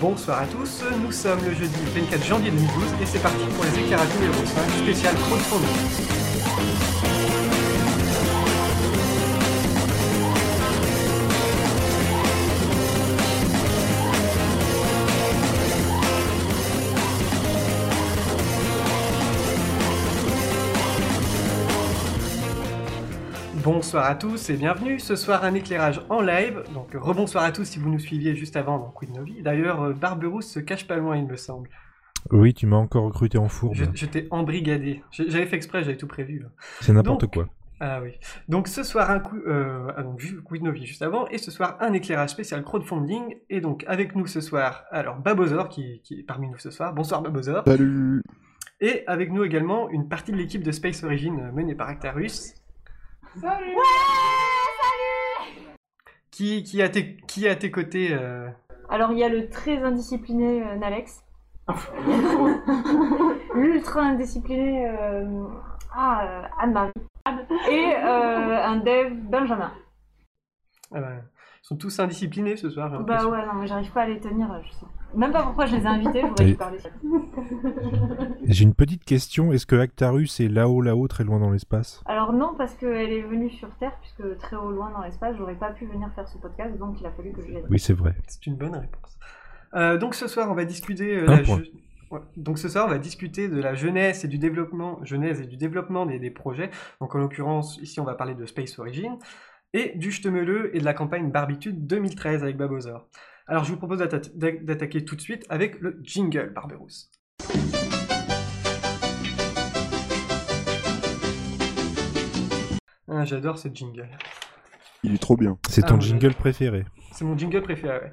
Bonsoir à tous, nous sommes le jeudi 24 janvier 2012 et c'est parti pour les éclairages numéro 5 spécial crowdfunding. Bonsoir à tous et bienvenue. Ce soir, un éclairage en live. Donc, rebonsoir à tous si vous nous suiviez juste avant dans Queen Novi. D'ailleurs, euh, Barberousse se cache pas loin, il me semble. Oui, tu m'as encore recruté en fourbe. Je- J'étais embrigadé. J'ai- J'avais fait exprès, j'avais tout prévu. hein. C'est n'importe Donc- quoi. Ah oui. Donc, ce soir, un coup. Euh, ah, donc, vu Queen Novi juste avant. Et ce soir, un éclairage spécial crowdfunding. Et donc, avec nous ce soir, alors, Babozor qui, qui est parmi nous ce soir. Bonsoir, Babozor. Salut Et avec nous également une partie de l'équipe de Space Origin euh, menée par Actarus. Salut Qui, qui, a tes, qui a à tes côtés euh, Alors il y a le très indiscipliné euh, Nalex. L'ultra indiscipliné euh, ah, euh, Anne-Marie. Et euh, un dev Benjamin. ah ben, Ils sont tous indisciplinés ce soir, Bah ouais, non, mais j'arrive pas à les tenir. Je sais. Même pas pourquoi je les ai invités, j'aurais Et- dû parler. J'ai une petite question. Est-ce que Actarus est là-haut, là-haut, très loin dans l'espace? Alors non, parce qu'elle est venue sur Terre, puisque très au loin dans l'espace, j'aurais pas pu venir faire ce podcast, donc il a fallu que je vienne. Oui, c'est vrai. C'est une bonne réponse. Euh, donc ce soir, on va discuter. euh, Un la point. je- ouais. Donc ce soir, on va discuter de la jeunesse et du développement, jeunesse et du développement des, des projets. Donc en l'occurrence, ici, on va parler de Space Origin et du Ch'temeleux et de la campagne Barbitude 2013 avec Babozor. Alors je vous propose d'atta- d'a- d'attaquer tout de suite avec le jingle Barberousse. Ah, J'adore ce jingle. Il est trop bien. C'est Ah, ton ouais. jingle préféré. C'est mon jingle préféré. ouais.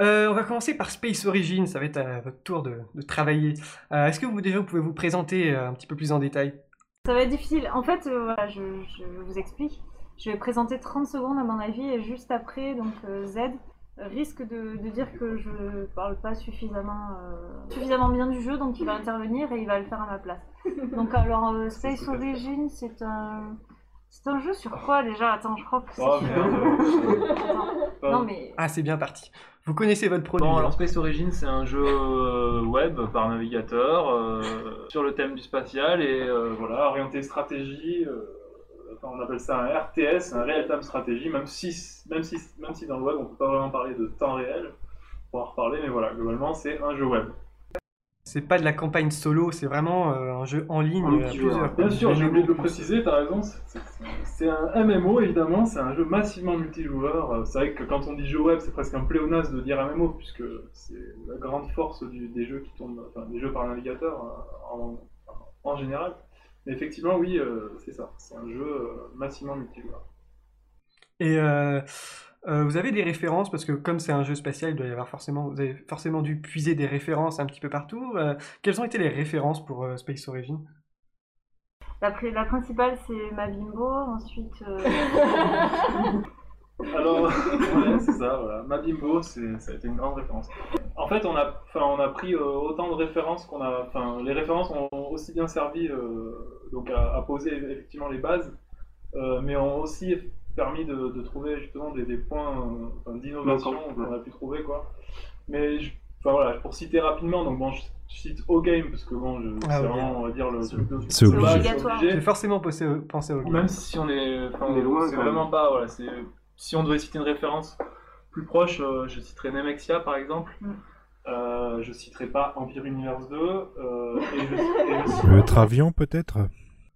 Euh, on va commencer par Space Origin, ça va être à votre tour de, de travailler. Euh, Est-ce que vous déjà vous pouvez vous présenter euh, un petit peu plus en détail? Ça va être difficile. En fait, euh, voilà, je, je vous explique. Je vais présenter 30 secondes à mon avis et juste après, donc euh, Z risque de, de dire que je parle pas suffisamment, euh, suffisamment bien du jeu, donc il va intervenir et il va le faire à ma place. Donc alors, euh, Space Origin, c'est un... C'est un jeu sur quoi déjà? Attends, je crois que c'est Oh sur- merde Attends. Non mais... Ah c'est bien parti. Vous connaissez votre produit. Bon, alors Space Origin, c'est un jeu euh, web par navigateur euh, sur le thème du spatial et euh, voilà, orienté stratégie. Euh, enfin, on appelle ça un RTS, un Real Time Strategy, même si, même, si, même si dans le web on peut pas vraiment parler de temps réel. On pourra en reparler, mais voilà, globalement c'est un jeu web. C'est pas de la campagne solo, c'est vraiment euh, un jeu en ligne à plusieurs. Bien sûr, j'ai oublié de le préciser, t'as raison. c'est- un MMO évidemment, c'est un jeu massivement multijoueur. Euh, C'est vrai que quand on dit jeu web, c'est presque un pléonasme de dire MMO, puisque c'est la grande force du- des jeux qui enfin des jeux par navigateur euh, en, en général. Mais effectivement, oui, euh, c'est ça. C'est un jeu euh, massivement multijoueur. Et euh, euh, vous avez des références parce que comme c'est un jeu spatial, il doit y avoir forcément, vous avez forcément dû puiser des références un petit peu partout. Euh, quelles ont été les références pour euh, Space Origin? La, pri- la principale, c'est ma bimbo. Ensuite, euh, Alors, ouais, c'est ça, voilà. Mabimbo, c'est, ça a été une grande référence. En fait, on a, enfin, on a pris euh, autant de références qu'on a. Enfin, les références ont aussi bien servi euh, donc à, à poser effectivement les bases, euh, mais ont aussi permis de, de trouver justement des, des points euh, d'innovation qu'on a pu trouver, quoi. Mais, je- enfin voilà, pour citer rapidement, donc bon, je, je cite O-Game parce que bon, je, Ah, c'est vraiment, on va dire, le truc de. C'est Obligatoire. J'ai forcément pensé, pensé au même si on est, enfin, On est loin, c'est vraiment pas, voilà, c'est, si on devait citer une référence plus proche, euh, je citerais Nemexia par exemple. Mm. Euh, je citerai pas Empire Universe 2. euh, et je, et je cite- Le Travian, peut-être?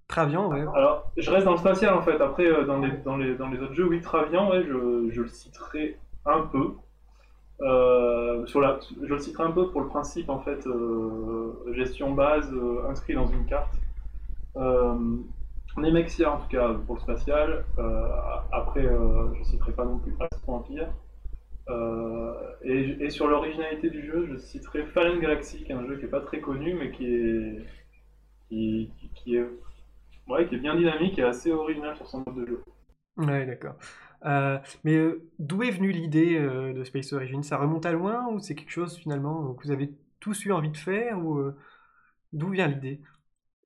Travian, ouais. Alors, je reste dans le spatial en fait. Après, euh, dans, les, dans, les, dans les autres jeux, oui, Travian, ouais, je, je le citerai un peu. Euh, sur la, je le citerai un peu pour le principe en fait euh, gestion base euh, inscrit dans une carte. Euh, Nemexia en tout cas pour le spatial. Euh, après, euh, je citerai pas non plus Astro Empire. Euh, et, sur l'originalité du jeu, je citerai Fallen Galaxy, qui est un jeu qui est pas très connu, mais qui est qui, est ouais, qui est bien dynamique et assez original sur son mode de jeu. Ouais, d'accord. Mais d'où est venue l'idée de Space Origin Ça remonte à loin ou c'est quelque chose finalement que vous avez tous eu envie de faire ou d'où vient l'idée?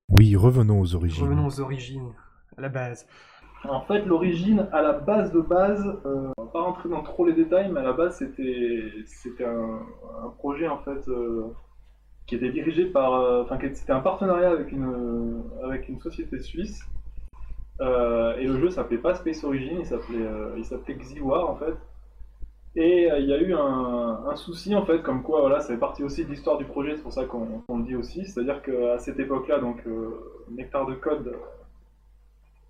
Oui, revenons aux origines. Revenons aux origines, à la base. En fait, l'origine, à la base de base, euh, on va pas rentrer dans trop les détails, mais à la base, c'était c'était un, un projet en fait euh, qui était dirigé par, euh, enfin, qui- c'était un partenariat avec une avec une société suisse. Euh, et le jeu s'appelait pas Space Origin, il s'appelait euh, il s'appelait Xiwar en fait. Et euh, il y a eu un, souci en fait, comme quoi voilà, ça fait partie aussi de l'histoire du projet, c'est pour ça qu'on le dit aussi. C'est-à-dire qu'à cette époque-là, donc euh, Nectar de Code,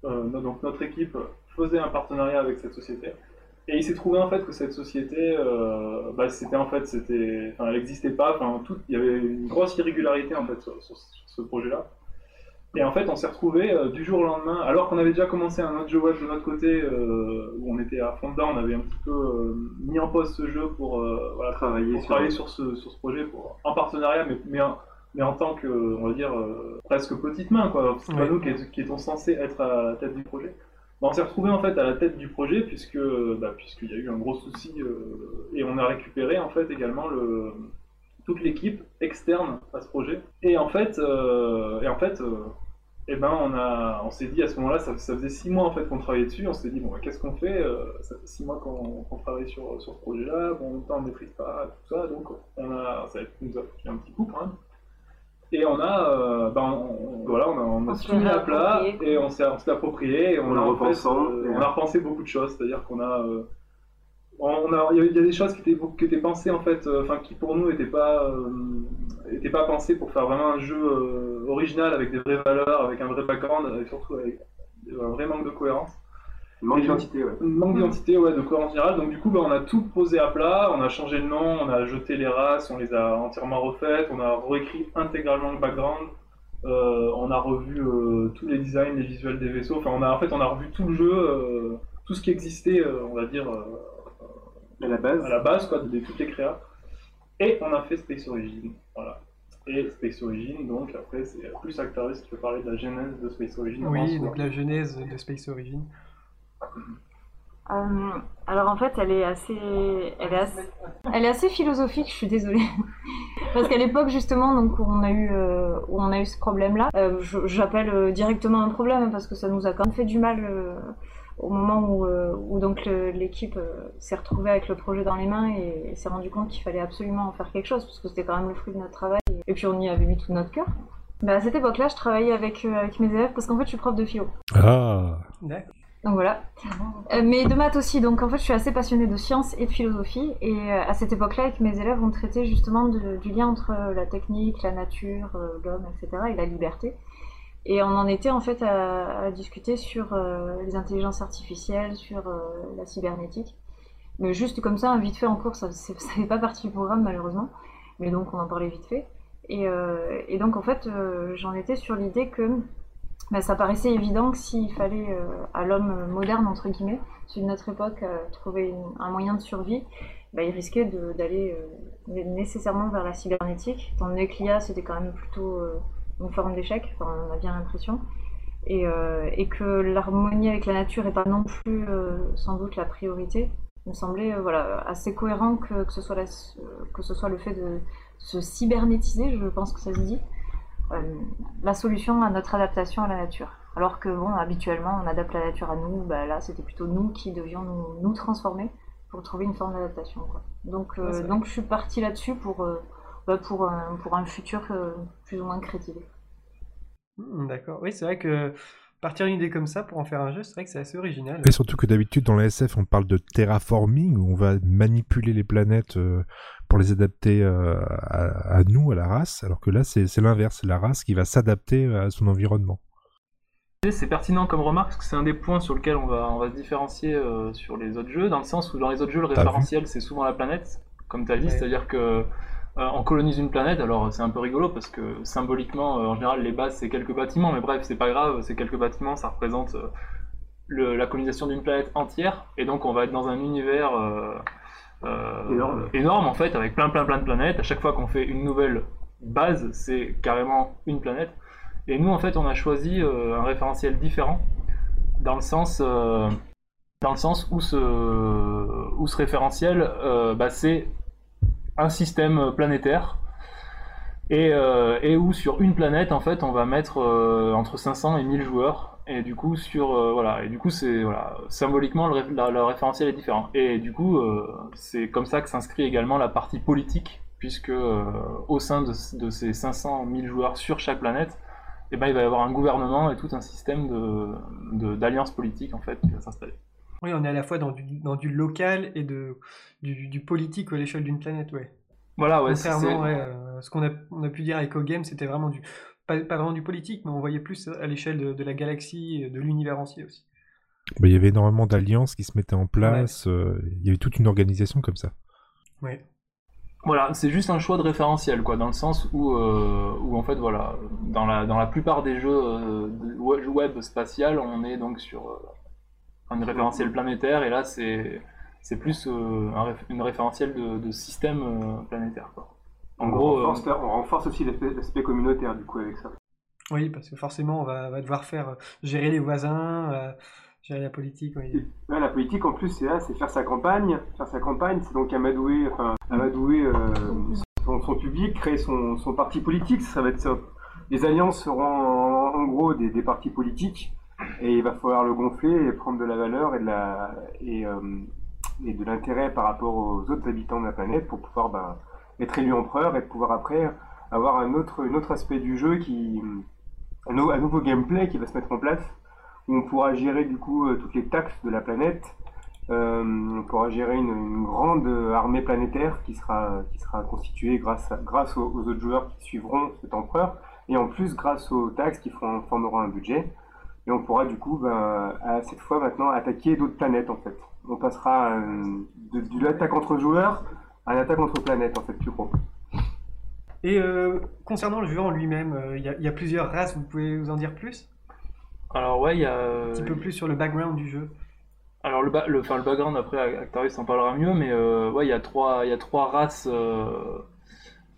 euh, donc notre équipe faisait un partenariat avec cette société. Et il s'est trouvé en fait que cette société, bah, c'était en fait, c'était, enfin, elle n'existait pas. Enfin, tout, il y avait une grosse irrégularité en fait sur ce projet-là. Et en fait, on s'est retrouvé euh, du jour au lendemain, alors qu'on avait déjà commencé un autre jeu web de notre côté, euh, où on était à fond dedans, on avait un petit peu euh, mis en pause ce jeu pour euh, voilà, Travailler pour sur- travailler sur ce, sur ce projet, pour, en partenariat, mais, mais, en, mais en tant que, on va dire, euh, presque petite main, quoi. C'est pas nous qui, qui étions censés être à la tête du projet. Bah, on s'est retrouvé en fait à la tête du projet puisque bah, puisqu'il y a eu un gros souci euh, et on a récupéré en fait également le, toute l'équipe externe à ce projet. Et en fait, euh, et en fait, euh, eh ben on a, on s'est dit à ce moment-là, ça, ça faisait six mois en fait qu'on travaillait dessus. On s'est dit bon, bah, qu'est-ce qu'on fait Euh, Ça fait six mois qu'on travaille sur, sur ce projet-là. Bon, en même temps, on ne maîtrise pas tout ça, donc on a, ça nous a fait un petit coup quand même. Et on a, euh, ben, on, voilà, on a, on a à plat et on s'est on s'est approprié et on, a repensant, euh, on a repensé beaucoup de choses. C'est-à-dire qu'on a, euh, on a, il y a- des choses qui étaient, beaucoup- qui étaient pensées en fait, euh, qui pour nous n'étaient pas, euh, pas pensées pour faire vraiment un jeu euh, original avec des vraies valeurs, avec un vrai background et surtout avec un vrai manque de cohérence. Manque d'identité, ouais. Manque d'identité, ouais, de cohérence générale. Donc du coup, bah, on a tout posé à plat, on a changé le nom, on a jeté les races, on les a entièrement refaites, on a réécrit intégralement le background, euh, on a revu euh, tous les designs, les visuels des vaisseaux. Enfin, on a en fait, on a revu tout le jeu, euh, tout ce qui existait, euh, on va dire euh, À la base, à la base, quoi, de toutes les créas. Et on a fait Space Origin, voilà. Et Space Origin, donc après, c'est plus Actarus qui peut parler de la genèse de Space Origin. Oui, donc la genèse de Space Origin. Euh, alors en fait, elle est assez, elle est assez, elle est assez philosophique. Je suis désolée, parce qu'à l'époque justement, donc où on a eu, euh, où on a eu ce problème-là, euh, j'appelle euh, directement un problème hein, parce que ça nous a quand même fait du mal euh, au moment où, euh, où donc l'équipe euh, s'est retrouvée avec le projet dans les mains et, et s'est rendu compte qu'il fallait absolument en faire quelque chose parce que c'était quand même le fruit de notre travail et, et puis on y avait mis tout notre cœur. Bah, à cette époque-là, je travaillais avec, euh, avec mes élèves parce qu'en fait, je suis prof de philo. Ah D'accord. Donc voilà. Euh, mais de maths aussi, donc en fait je suis assez passionnée de sciences et de philosophie et euh, à cette époque-là avec mes élèves on traitait justement de- du lien entre la technique, la nature, euh, l'homme, etc. et la liberté. Et on en était en fait à, discuter sur euh, les intelligences artificielles, sur euh, la cybernétique. Mais juste comme ça, vite fait en cours, ça fait pas partie du programme malheureusement. Mais donc on en parlait vite fait. Et, euh, donc en fait j'en étais sur l'idée que bah, ça paraissait évident que s'il fallait à l'homme moderne, entre guillemets, celui de notre époque, trouver un moyen de survie, bah, il risquait d'aller nécessairement vers la cybernétique, étant donné que l'IA c'était quand même plutôt une forme d'échec, enfin, on a bien l'impression, et, euh, et que l'harmonie avec la nature n'est pas non plus euh, sans doute la priorité. Il me semblait euh, voilà, assez cohérent que, que, ce soit la- que ce soit le fait de se cybernétiser, je pense que ça se dit, la solution à notre adaptation à la nature. Alors que bon, habituellement, on adapte la nature à nous, bah, là c'était plutôt nous qui devions nous, nous transformer pour trouver une forme d'adaptation. quoi. Donc, euh, Ouais, donc je suis partie là-dessus pour, euh, bah, pour, un, pour un futur euh, plus ou moins crédible. Hmm, D'accord. Oui, c'est vrai que partir d'une idée comme ça pour en faire un jeu, c'est vrai que c'est assez original. Et surtout que d'habitude dans la SF on parle de terraforming où on va manipuler les planètes euh, pour les adapter euh, à, nous, à la race, alors que là c'est c'est l'inverse, c'est la race qui va s'adapter à son environnement. C'est pertinent comme remarque parce que c'est un des points sur lequel on va, on va se différencier euh, sur les autres jeux, dans le sens où dans les autres jeux, le référentiel c'est souvent la planète, comme tu as dit, Ouais. c'est-à-dire que on colonise une planète, alors c'est un peu rigolo parce que symboliquement, euh, en général, les bases c'est quelques bâtiments, mais bref, c'est pas grave, c'est quelques bâtiments, ça représente euh, le- la colonisation d'une planète entière, et donc on va être dans un univers euh, euh, Énorme. énorme en fait, avec plein plein plein de planètes. À chaque fois qu'on fait une nouvelle base, c'est carrément une planète. Et nous, en fait, on a choisi euh, un référentiel différent, dans le sens, euh, dans le sens où ce, où ce référentiel, euh, bah, c'est un système planétaire, et, euh, et où sur une planète, en fait, on va mettre euh, entre 500 et 1000 joueurs, Et du coup, sur euh, voilà, et du coup, c'est voilà, symboliquement le, la- référentiel est différent. Et du coup, euh, c'est comme ça que s'inscrit également la partie politique, puisque euh, au sein de, ces 500 000 joueurs sur chaque planète, eh ben, il va y avoir un gouvernement et tout un système de de- politiques en fait qui va s'installer. Oui, on est à la fois dans du, dans du local et de, du, du politique à l'échelle d'une planète, ouais. Voilà, ouais, Contrairement ouais, euh, ce qu'on a, on a pu dire avec O-Game, c'était vraiment du. Pas, pas vraiment du politique, mais on voyait plus à l'échelle de, de la galaxie, et de l'univers entier aussi. Bah, il y avait énormément d'alliances qui se mettaient en place. euh, il y avait toute une organisation comme ça. Ouais. Voilà, c'est juste un choix de référentiel, quoi, dans le sens où, euh, où en fait, voilà, dans la, dans la plupart des jeux euh, de web web spatial, on est donc sur euh, un référentiel planétaire, et là, c'est c'est plus euh, un réf- une référentiel de, de système euh, planétaire, quoi. En on, gros, euh, renforce, on renforce aussi l'aspect l'aspect communautaire du coup avec ça. Oui, parce que forcément, on va, va devoir faire gérer les voisins, euh, gérer la politique. oui. Ouais, la politique en plus c'est là, c'est faire sa campagne. Faire sa campagne, c'est donc amadouer, enfin amadouer euh, son, son public, créer son, son parti politique. Ça va être ça. Les alliances seront en, en gros des, des partis politiques et il va falloir le gonfler et prendre de la valeur et de la et, euh, de l'intérêt par rapport aux autres habitants de la planète pour pouvoir ben, être élu empereur et pouvoir après avoir un autre, un autre aspect du jeu qui un, nou- un nouveau gameplay qui va se mettre en place où on pourra gérer du coup euh, toutes les taxes de la planète. Euh, on pourra gérer une, grande armée planétaire qui sera, qui sera constituée grâce, grâce aux, aux autres joueurs qui suivront cet empereur et en plus grâce aux taxes qui feront, formeront un budget. Et on pourra du coup, ben, à cette fois maintenant, attaquer d'autres planètes en fait. On passera euh, de, de l'attaque entre joueurs à l'attaque entre planètes en fait, plus gros. Et euh, concernant le jeu en lui-même, euh, il y, a- il y a plusieurs races, vous pouvez vous en dire plus? Alors ouais, il y a... Un petit peu plus sur le background du jeu. Alors le, ba- le, enfin, le background après Actarius en parlera mieux, mais euh, ouais il y a trois il y a trois races euh,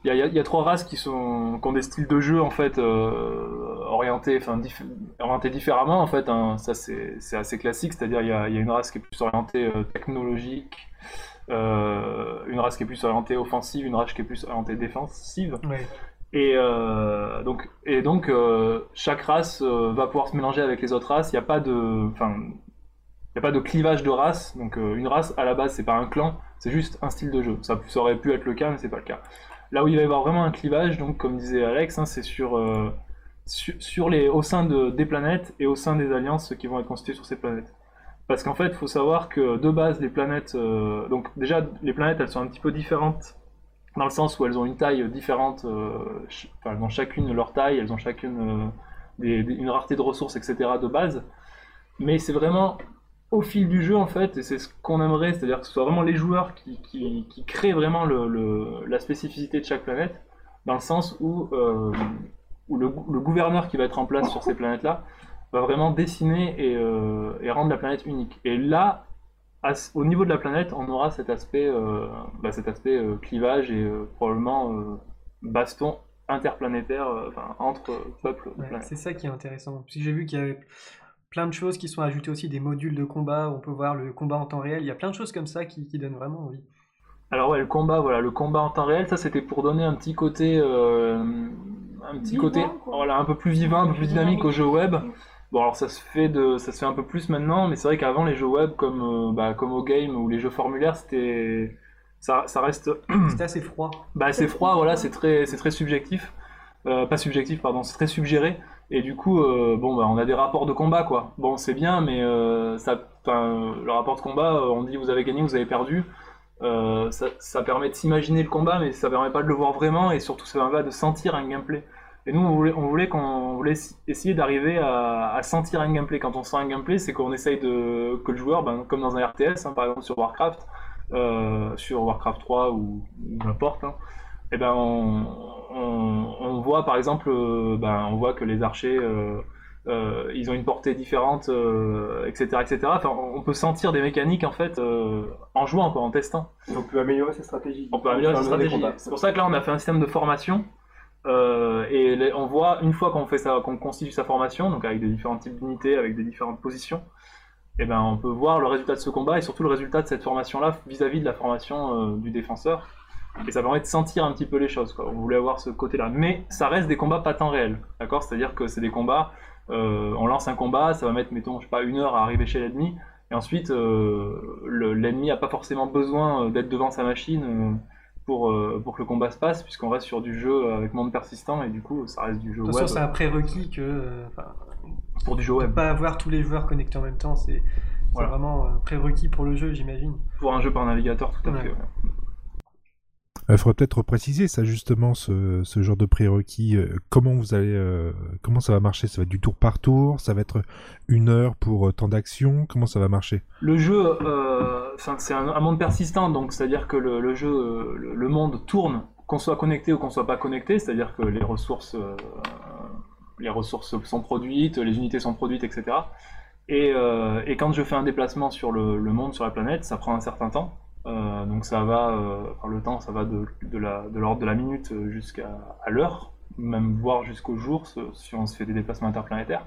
il y a, y y trois races qui sont qui ont des styles de jeu en fait euh, orientés enfin dif- orientés différemment en fait hein. ça c'est c'est assez classique c'est-à-dire il y y a une race qui est plus orientée euh, technologique euh, une race qui est plus orientée offensive une race qui est plus orientée défensive et donc, et donc chaque race va pouvoir se mélanger avec les autres races. Il n'y a pas de, enfin, il a pas de clivage de race. Donc une race à la base c'est pas un clan, c'est juste un style de jeu. Ça, ça aurait pu être le cas, mais c'est pas le cas. Là où il va y avoir vraiment un clivage, donc comme disait Alex, hein, c'est sur, euh, sur, les, au sein de, des planètes et au sein des alliances qui vont être constituées sur ces planètes. Parce qu'en fait, il faut savoir que de base, les planètes, euh, donc déjà les planètes, elles sont un petit peu différentes dans le sens où elles ont une taille différente, euh, elles ont chacune leur taille, elles ont chacune euh, une rareté de ressources, etc. de base. Mais c'est vraiment au fil du jeu en fait, et c'est ce qu'on aimerait, c'est-à-dire que ce soit vraiment les joueurs qui, qui, qui créent vraiment le, le- la spécificité de chaque planète, dans le sens où, euh, où le, gou- le gouverneur qui va être en place sur ces planètes-là va vraiment dessiner et, euh, et rendre la planète unique. Et là, à au niveau de la planète, on aura cet aspect, euh, bah, cet aspect clivage et probablement baston interplanétaire enfin, entre peuples Ouais, c'est ça qui est intéressant. Parce que j'ai vu qu'il y avait plein de choses qui sont ajoutées aussi, des modules de combat, où on peut voir le combat en temps réel. Il y a plein de choses comme ça qui, qui donnent vraiment envie. Alors ouais, le combat, voilà, le combat en temps réel, ça c'était pour donner un petit côté, euh, un petit Vivant, côté, quoi. voilà, un peu plus vivant, un peu plus dynamique au jeu web. Bon alors ça se fait de, ça se fait un peu plus maintenant, mais c'est vrai qu'avant les jeux web comme, euh, bah, comme au game ou les jeux formulaires, c'était, ça, ça reste, C'était assez froid. bah c'est froid, voilà, c'est très, c'est très subjectif, Euh, pas subjectif pardon, c'est très suggéré. Et du coup, euh, bon, bah, on a des rapports de combat, quoi. Bon, c'est bien, mais euh, ça, le rapport de combat, euh, on dit vous avez gagné, vous avez perdu. Euh, ça, permet de s'imaginer le combat, mais ça permet pas de le voir vraiment, et surtout ça permet pas de sentir un gameplay. Et nous, on voulait, on voulait, essayer d'arriver à, sentir un gameplay. Quand on sent un gameplay, c'est qu'on essaye de que le joueur, ben, comme dans un RTS, hein, par exemple sur Warcraft, euh, sur Warcraft 3 ou, ou n'importe, hein, et ben on, on, on voit par exemple, euh, ben, on voit que les archers, euh, euh, ils ont une portée différente, etc., etc. Enfin, on peut sentir des mécaniques en fait en jouant, quoi, en testant. On peut améliorer sa stratégie. On peut améliorer sa Faire des stratégie. combats. C'est pour ça que là, on a fait un système de formation. euh, et les- on voit, une fois qu'on fait ça, qu'on constitue sa formation, donc avec des différents types d'unités, avec des différentes positions, et ben on peut voir le résultat de ce combat et surtout le résultat de cette formation-là vis-à-vis de la formation euh, du défenseur. Et ça permet de sentir un petit peu les choses. Quoi. On voulait avoir ce côté-là. Mais ça reste des combats pas temps réel. D'accord? C'est-à-dire que c'est des combats Euh, on lance un combat, ça va mettre, mettons, je sais pas, une heure à arriver chez l'ennemi. Et ensuite, euh, le- l'ennemi n'a pas forcément besoin euh, d'être devant sa machine pour, pour que le combat se passe, puisqu'on reste sur du jeu avec monde persistant, et du coup, ça reste du jeu De toute web. façon, c'est un prérequis que enfin, Pour du jeu de web. pas avoir tous les joueurs connectés en même temps, c'est Voilà. vraiment un prérequis pour le jeu, j'imagine. Pour un jeu par navigateur, tout à Ouais. fait. ouais. Il faudrait peut-être préciser ça justement, ce, ce genre de prérequis. euh, comment vous allez, euh, comment ça va marcher? Ça va être du tour par tour? Ça va être une heure pour euh, tant d'actions Comment ça va marcher? Le jeu, euh, c'est un, monde persistant, donc c'est-à-dire que le, jeu, euh, le, monde tourne, qu'on soit connecté ou qu'on soit pas connecté, c'est-à-dire que les ressources, euh, les ressources sont produites, les unités sont produites, etc. Et, euh, et quand je fais un déplacement sur le, le monde, sur la planète, ça prend un certain temps. Euh, donc ça va, euh, le temps, ça va de, l'ordre de la minute jusqu'à l'heure, même voire jusqu'au jour, si on se fait des déplacements interplanétaires.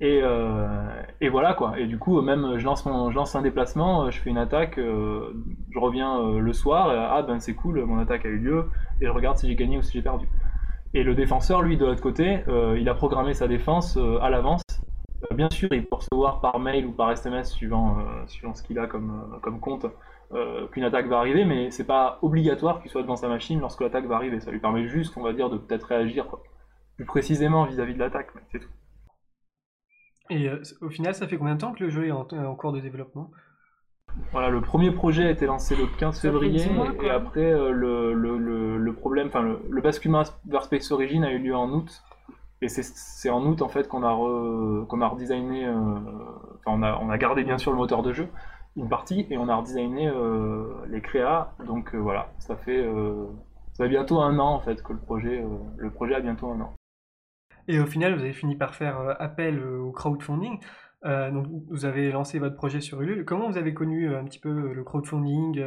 Et, euh, et voilà quoi. Et du coup, même je lance, je lance un déplacement, je fais une attaque, je reviens le soir, et, ah ben c'est cool, mon attaque a eu lieu, et je regarde si j'ai gagné ou si j'ai perdu. Et le défenseur, lui, de l'autre côté, il a programmé sa défense à l'avance. Bien sûr, il peut recevoir par mail ou par SMS, suivant, suivant ce qu'il a comme compte, euh, qu'une attaque va arriver, mais c'est pas obligatoire qu'il soit devant sa machine lorsque l'attaque va arriver. Ça lui permet juste, on va dire, de peut-être réagir quoi, plus précisément vis-à-vis de l'attaque, c'est tout. Et euh, au final, ça fait combien de temps que le jeu est en, en cours de développement? Voilà, le premier projet a été lancé le 15 Ça fait février, mois, et après euh, le, le, problème, enfin le, le basculement vers Space Origin a eu lieu en août, et c'est- en août en fait qu'on a, re- qu'on a redesigné, euh, enfin on a, on a gardé bien sûr le moteur de jeu, une partie, et on a redesigné euh, les créas, donc euh, voilà, ça fait, euh, ça fait bientôt un an en fait que le projet, le projet a bientôt un an. Et au final, vous avez fini par faire appel au crowdfunding. Donc, vous avez lancé votre projet sur Ulule. Comment vous avez connu un petit peu le crowdfunding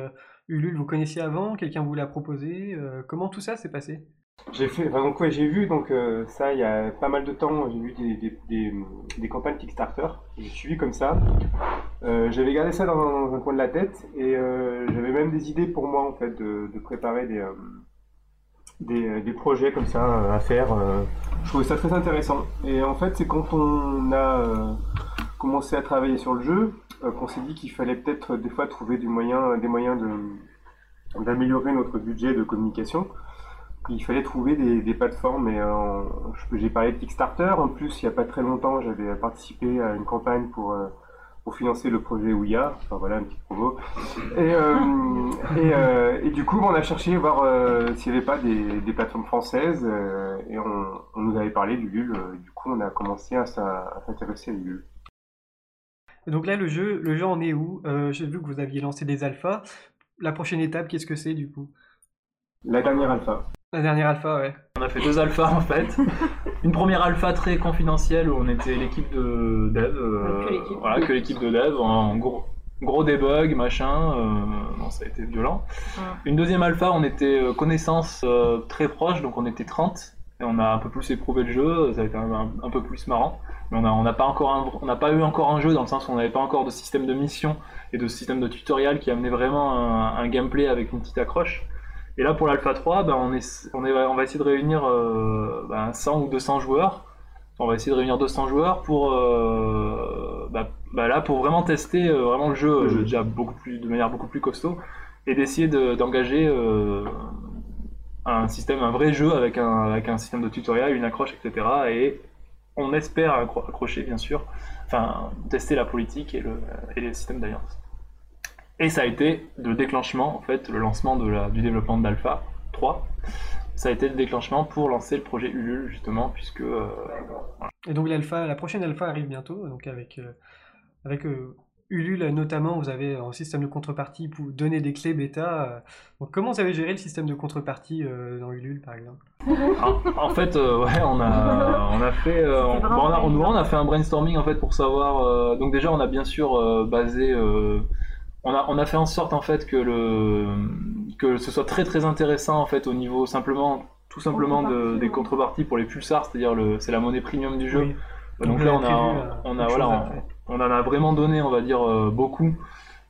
Ulule, vous connaissiez avant? Quelqu'un vous l'a proposé? Comment tout ça s'est passé? J'ai fait, donc ouais, j'ai vu donc euh, ça il y a pas mal de temps, j'ai vu des, des, campagnes Kickstarter, j'ai suivi comme ça. Euh, j'avais gardé ça dans, un coin de la tête et euh, j'avais même des idées pour moi en fait de, de préparer des, des, projets comme ça à faire. je trouvais ça très intéressant. Et en fait c'est quand on a commencé à travailler sur le jeu qu'on s'est dit qu'il fallait peut-être des fois trouver du moyen, des moyens de d'améliorer notre budget de communication. Il fallait trouver des, des plateformes et euh, j'ai parlé de Kickstarter. En plus, il n'y a pas très longtemps, j'avais participé à une campagne pour, euh, pour financer le projet Ouya. Enfin voilà, une petite promo. Et, euh, et, et du coup, on a cherché voir euh, s'il n'y avait pas des, des plateformes françaises et on, on nous avait parlé d'Ulule. Euh, Du coup, on a commencé à à s'intéresser à. Et Donc là, le jeu, le jeu en est où? J'ai vu que vous aviez lancé des alphas. La prochaine étape, qu'est-ce que c'est du coup? La dernière alpha. La dernière alpha, ouais. On a fait deux alphas en fait. Une première alpha très confidentielle où on était l'équipe de dev, euh, Que l'équipe. voilà, que l'équipe de dev, en gros, gros debug, machin, euh, non, ça a été violent. Ouais. Une deuxième alpha, on était euh, connaissances euh, très proches, donc on était 30, et on a un peu plus éprouvé le jeu, ça a été un, un- un peu plus marrant. Mais on n'a on pas, encore un- on n'a pas eu encore un jeu dans le sens où on n'avait pas encore de système de mission et de système de tutoriel qui amenait vraiment un, un gameplay avec une petite accroche. Et là, pour l'Alpha 3, ben, on, est, on, est, on va essayer de réunir euh, ben, 100 ou 200 joueurs. On va essayer de réunir 200 joueurs pour, euh, ben, ben là, pour vraiment tester euh, vraiment le jeu, Le jeu. euh, déjà beaucoup plus, de manière beaucoup plus costaud et d'essayer de- d'engager euh, un système, un vrai jeu avec un, avec un système de tutoriel, une accroche, etc. Et on espère accro- accrocher, bien sûr, enfin, tester la politique et le, et les systèmes d'alliance. Et ça a été le déclenchement, en fait, le lancement de la, du développement d'Alpha 3. Ça a été le déclenchement pour lancer le projet Ulule, justement, puisque euh, Et donc l'alpha, la prochaine alpha arrive bientôt, donc avec, euh, avec euh, Ulule notamment, vous avez un système de contrepartie pour donner des clés bêta. euh. Donc comment vous avez géré le système de contrepartie euh, dans Ulule par exemple? En, en fait, euh, ouais, on a, on a fait, euh, on, bon, on, a, on- fait un brainstorming en fait pour savoir. euh, donc déjà, on a bien sûr euh, basé, euh, on a, on a fait en sorte en fait que le, que ce soit très très intéressant en fait au niveau simplement, tout simplement de- des contreparties pour les pulsars, c'est-à-dire le, c'est la monnaie premium du jeu. Oui. Donc, Donc, là, vous on a, euh, on a, voilà, on, en a vraiment donné, on va dire, euh, beaucoup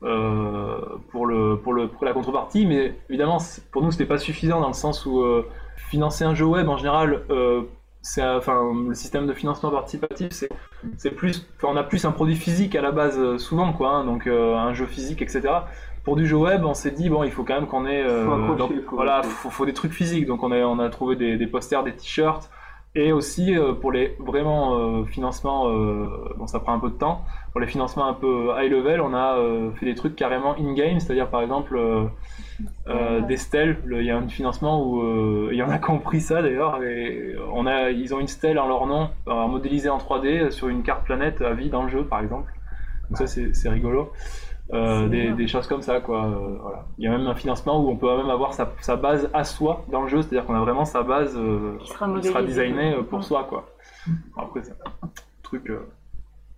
euh, pour, le, pour, le, pour la contrepartie, mais évidemment, pour nous, c'était pas suffisant dans le sens où euh, financer un jeu web, en général, euh, c'est enfin le système de financement participatif, c'est c'est plus, on a plus un produit physique à la base euh, souvent quoi, hein, donc euh, un jeu physique etc. Pour du jeu web, on s'est dit bon, il faut quand même qu'on ait, euh, Faut accrocher, voilà, faut, faut des trucs physiques, donc on a on a trouvé des, des posters, des t-shirts. Et aussi euh, pour les vraiment euh, financements, euh, bon ça prend un peu de temps, pour les financements un peu high level, on a fait des trucs carrément in-game, c'est-à-dire par exemple euh, des stèles, le- il y a un financement où il y en a qui ont pris ça d'ailleurs, et on a, ils ont une stèle en leur nom, modélisée en 3D sur une carte planète à vie dans le jeu par exemple. Donc ça c'est rigolo. Euh, des, choses comme ça quoi. euh, voilà. Il y a même un financement où on peut même avoir sa, sa base à soi dans le jeu, c'est-à-dire qu'on a vraiment sa base euh, Qui sera qui sera modélisé. designé euh, pour soi quoi. Après c'est un truc euh,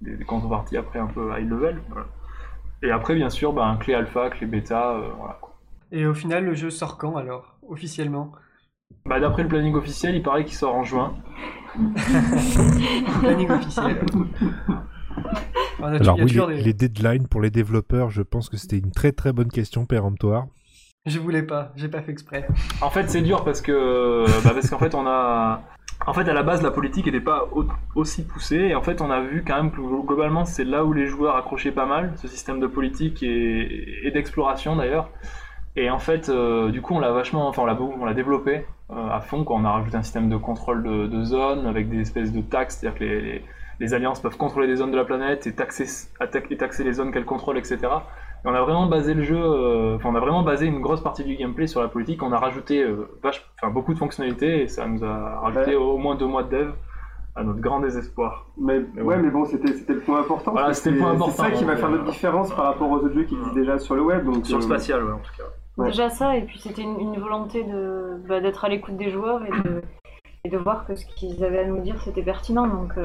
des, des contreparties après un peu high level. voilà. Et après bien sûr ben, clé alpha, clé bêta, euh, voilà. quoi. Et au final, le jeu sort quand alors, officiellement? Bah, d'après le planning officiel, il paraît qu'il sort en juin. Planning officiel. On a Alors oui, les, des- les deadlines pour les développeurs, je pense que c'était une très très bonne question péremptoire. Je voulais pas, j'ai pas fait exprès. En fait, c'est dur parce que bah, parce qu'en fait, on a en fait à la base la politique n'était pas au- aussi poussée et en fait on a vu quand même que globalement c'est là où les joueurs accrochaient pas mal ce système de politique et, et d'exploration d'ailleurs et en fait euh, du coup on l'a vachement enfin on l'a beau- on l'a développé euh, à fond quand on a rajouté un système de contrôle de, de zone avec des espèces de taxes c'est-à-dire que les, les, les alliances peuvent contrôler des zones de la planète et taxer attaque- et taxer les zones qu'elles contrôlent etc et on a vraiment basé le jeu, euh, enfin on a vraiment basé une grosse partie du gameplay sur la politique. On a rajouté euh, vache, enfin, beaucoup de fonctionnalités et ça nous a rajouté Ouais. au moins deux mois de dev à notre grand désespoir. Mais, Mais ouais, bon. mais bon, c'était le point important. Voilà, c'était le point c'est- important, C'est ça qui va hein, faire notre différence par rapport aux autres jeux qui existent déjà sur le web. Donc, Sur le euh, spatial, ouais, en tout cas. Ouais. Déjà ça, et puis c'était une, une volonté de bah, d'être à l'écoute des joueurs et de, et de voir que ce qu'ils avaient à nous dire c'était pertinent, donc euh,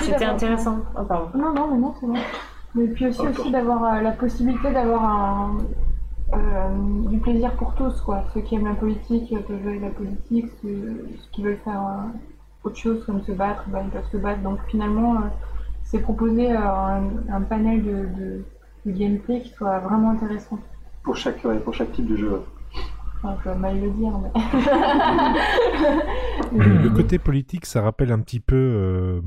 c'était intéressant. Oh, pardon. Non, non, mais non, c'est bon. Mais puis aussi, aussi d'avoir euh, la possibilité d'avoir un, euh, du plaisir pour tous, quoi. Ceux qui aiment la politique peuvent jouer la politique, ceux, ceux qui veulent faire euh, autre chose comme se battre, bah, ils peuvent se battre. Donc finalement, euh, c'est proposer euh, un, un panel de, de, de gameplay qui soit vraiment intéressant. pour, chaque, ouais, pour chaque type de jeu. Mal le dire, mais... Le, côté politique, ça rappelle un petit peu. euh,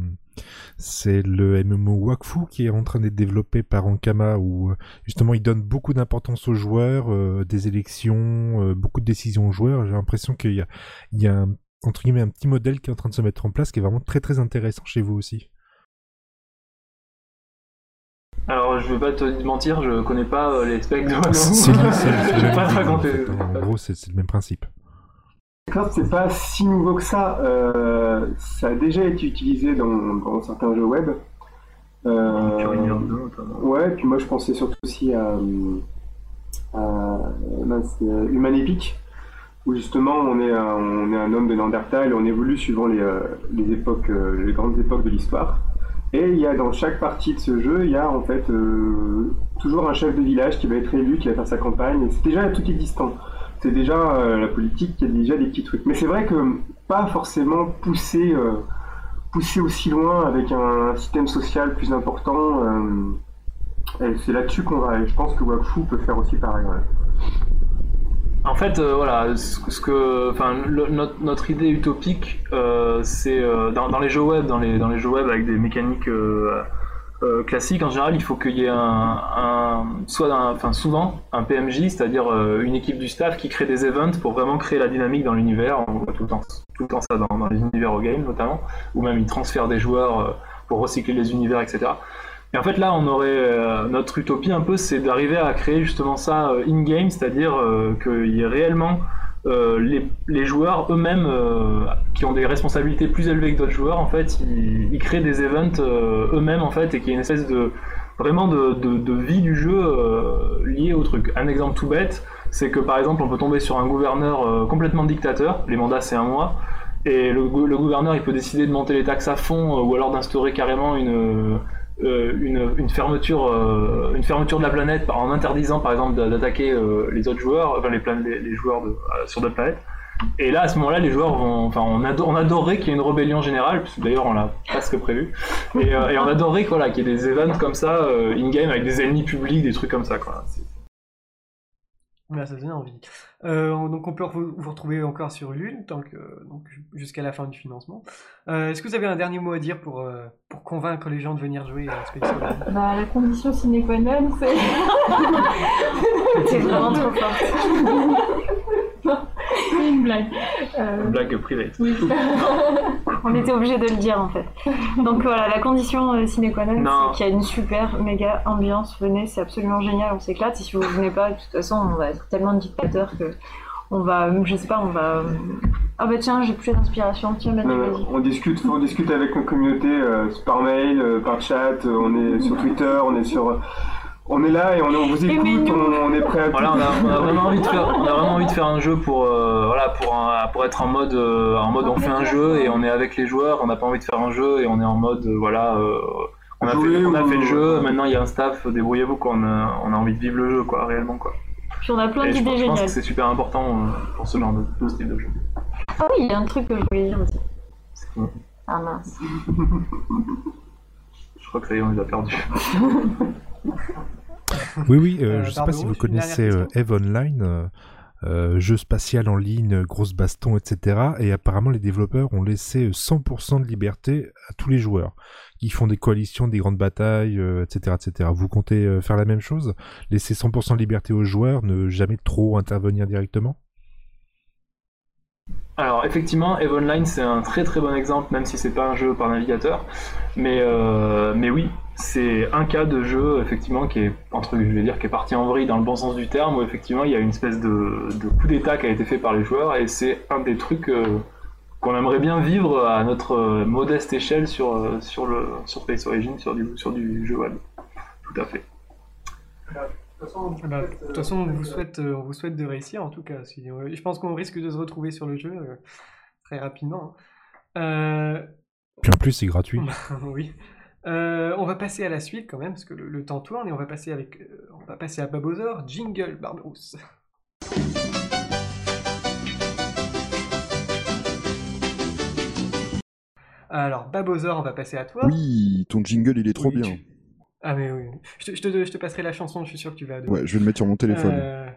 c'est le MMO Wakfu qui est en train d'être développé par Ankama, où euh, justement il donne beaucoup d'importance aux joueurs, euh, des élections, beaucoup de décisions aux joueurs. J'ai l'impression qu'il y a, il y a un, entre guillemets, un petit modèle qui est en train de se mettre en place qui est vraiment très très intéressant chez vous aussi. Alors je vais pas te mentir, je connais pas euh, les specs de Wano. C'est Je le vais pas te raconter. en fait. En gros, c'est le même principe. Minecraft, c'est pas si nouveau que ça. Euh, ça a déjà été utilisé dans, dans certains jeux web. Euh, Pioneer 2, notamment. ouais, puis moi je pensais surtout aussi à, à mince, euh, Human Epic, où justement on est un, on est un homme de Néandertal et on évolue suivant les, les époques, les grandes époques de l'histoire. Et il y a dans chaque partie de ce jeu, il y a en fait euh, toujours un chef de village qui va être élu, qui va faire sa campagne. C'est déjà tout existant. C'est déjà euh, la politique, il y a déjà des petits trucs. Mais c'est vrai que pas forcément poussé, euh, poussé aussi loin avec un système social plus important. euh, c'est là-dessus qu'on va. Et je pense que Wakfu peut faire aussi pareil. En fait, euh, voilà, ce, que, enfin, notre, notre idée utopique, euh, c'est euh, dans, dans les jeux web, dans les, dans les jeux web avec des mécaniques euh, euh, classiques, en général, il faut qu'il y ait un, un soit, enfin, souvent, un PMJ, c'est-à-dire euh, une équipe du staff qui crée des events pour vraiment créer la dynamique dans l'univers. On voit tout le temps, tout le temps ça dans, dans les univers au game notamment, ou même ils transfèrent des joueurs pour recycler les univers, etc. Et en fait, là, on aurait euh, notre utopie un peu, c'est d'arriver à créer justement ça euh, in-game, c'est-à-dire euh, qu'il y ait réellement les, joueurs eux-mêmes qui ont des responsabilités plus élevées que d'autres joueurs, en fait, ils, créent des events eux-mêmes, en fait, et qu'il y ait une espèce de vraiment de, vie du jeu liée au truc. Un exemple tout bête, c'est que par exemple, on peut tomber sur un gouverneur complètement dictateur, les mandats c'est un mois, et le, gou- le gouverneur il peut décider de monter les taxes à fond ou alors d'instaurer carrément une, une, une fermeture, euh, une fermeture de la planète en interdisant par exemple d'a- d'attaquer euh, les autres joueurs, enfin les, joueurs euh, sur d'autres planètes. Et là, à ce moment-là, les joueurs vont, enfin, on, ado- on adorerait qu'il y ait une rébellion générale, puisque d'ailleurs on l'a presque prévu, et, euh, on adorerait quoi, là, qu'il y ait des events comme ça, euh, in-game, avec des ennemis publics, des trucs comme ça. C'est- Là, ça donne envie. Euh, donc on peut vous, vous retrouver encore sur Lune, tant que, donc jusqu'à la fin du financement. Euh, Est-ce que vous avez un dernier mot à dire pour, euh, pour convaincre les gens de venir jouer à Space Bah, la condition sine qua non, c'est. T'es vraiment trop forte. c'est une blague. Euh, Une blague privée. oui. On était obligé de le dire en fait. Donc voilà, la condition euh, sine qua non, c'est qu'il y a une super méga ambiance. Venez, c'est absolument génial, on s'éclate. Et si vous venez pas, de toute façon, on va être tellement de dictateurs que on va, je sais pas, on va. Ah bah tiens, j'ai plus d'inspiration. Tiens, Euh, on discute, on discute avec nos communautés euh, par mail, euh, par chat, on est sur Twitter, on est sur, on est là et on, on vous écoute, on, on est prêt à tout. Voilà, on a, on a vraiment envie de faire, on a vraiment envie de faire un jeu pour, euh, voilà, pour, un- pour être en mode, euh, en mode on fait un jeu et on est avec les joueurs. On n'a pas envie de faire un jeu et on est en mode, euh, voilà, euh, on a, fait, on a ou- fait le jeu. Maintenant il y a un staff, débrouillez-vous quoi. On a, on a envie de vivre le jeu quoi, réellement quoi. Puis on a plein d'idées pense- je pense géniales. que c'est super important pour ce genre de, de style de jeu. Ah oui, il y a un truc que je voulais dire aussi. Ah mince. Je crois que ça y est, on les a perdus. Oui, oui, euh, Euh, je sais pas si vous connaissez euh, Eve Online, euh, jeu spatial en ligne, grosse baston, etc. Et apparemment, les développeurs ont laissé euh, 100% de liberté à tous les joueurs, qui font des coalitions, des grandes batailles, euh, etc., etc. Vous comptez euh, faire la même chose? Laisser 100% de liberté aux joueurs, ne jamais trop intervenir directement? Alors effectivement, Eve Online c'est un très très bon exemple, même si c'est pas un jeu par navigateur. Mais, euh, mais oui, c'est un cas de jeu effectivement qui est entre je vais dire qui est parti en vrille dans le bon sens du terme, où effectivement il y a une espèce de, de coup d'état qui a été fait par les joueurs et c'est un des trucs euh, qu'on aimerait bien vivre à notre euh, modeste échelle sur, euh, sur, le, sur Space Origin, sur du, sur du jeu web. Tout à fait. Bah, De toute façon, on vous, souhaite, on vous souhaite de réussir en tout cas. Si, je pense qu'on risque de se retrouver sur le jeu euh, très rapidement. hein. Euh, Puis en plus, c'est gratuit. oui. Euh, on va passer à la suite quand même, parce que le, le temps tourne, et on va passer avec, euh, on va passer à Babozor. Jingle, Barberousse. Alors, Babozor, on va passer à toi. Oui, ton jingle, il est trop Oui, bien. tu- Ah mais oui, je te, je te- je te passerai la chanson, je suis sûr que tu vas adorer. Ouais, je vais le mettre sur mon téléphone. Euh,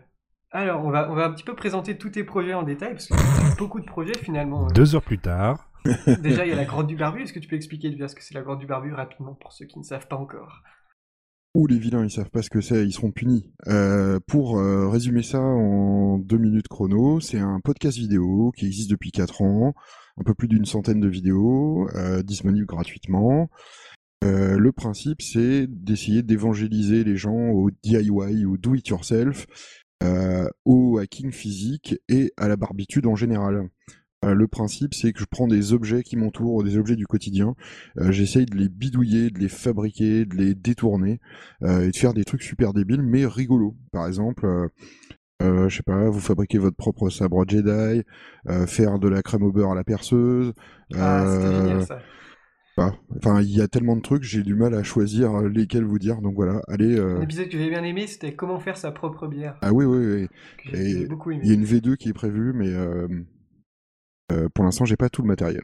alors, on va, on va un petit peu présenter tous tes projets en détail, parce que c'est beaucoup de projets finalement. Deux heures plus tard, Déjà, il y a la grotte du barbu. Est-ce que tu peux expliquer déjà ce que c'est la grotte du barbu rapidement pour ceux qui ne savent pas encore? Ouh, les vilains, ils savent pas ce que c'est, ils seront punis. Euh, pour euh, résumer ça en deux minutes chrono, c'est un podcast vidéo qui existe depuis 4 ans, un peu plus d'une centaine de vidéos, euh, disponibles gratuitement. Euh, le principe, c'est d'essayer d'évangéliser les gens au DIY, au do-it-yourself, au hacking physique et à la barbitude en général. Euh, le principe, c'est que je prends des objets qui m'entourent, des objets du quotidien, euh, j'essaye de les bidouiller, de les fabriquer, de les détourner euh, et de faire des trucs super débiles mais rigolos. Par exemple, euh, je sais pas, vous fabriquez votre propre sabre Jedi, euh, faire de la crème au beurre à la perceuse. Ah, c'était euh, génial ça. bah, Enfin, il y a tellement de trucs, j'ai du mal à choisir lesquels vous dire. Donc voilà, allez. Un épisode que j'ai bien aimé, c'était comment faire sa propre bière. Ah oui, oui, oui. Que j'ai Et beaucoup aimé. Il y a une V2 qui est prévue, mais pour l'instant, j'ai pas tout le matériel.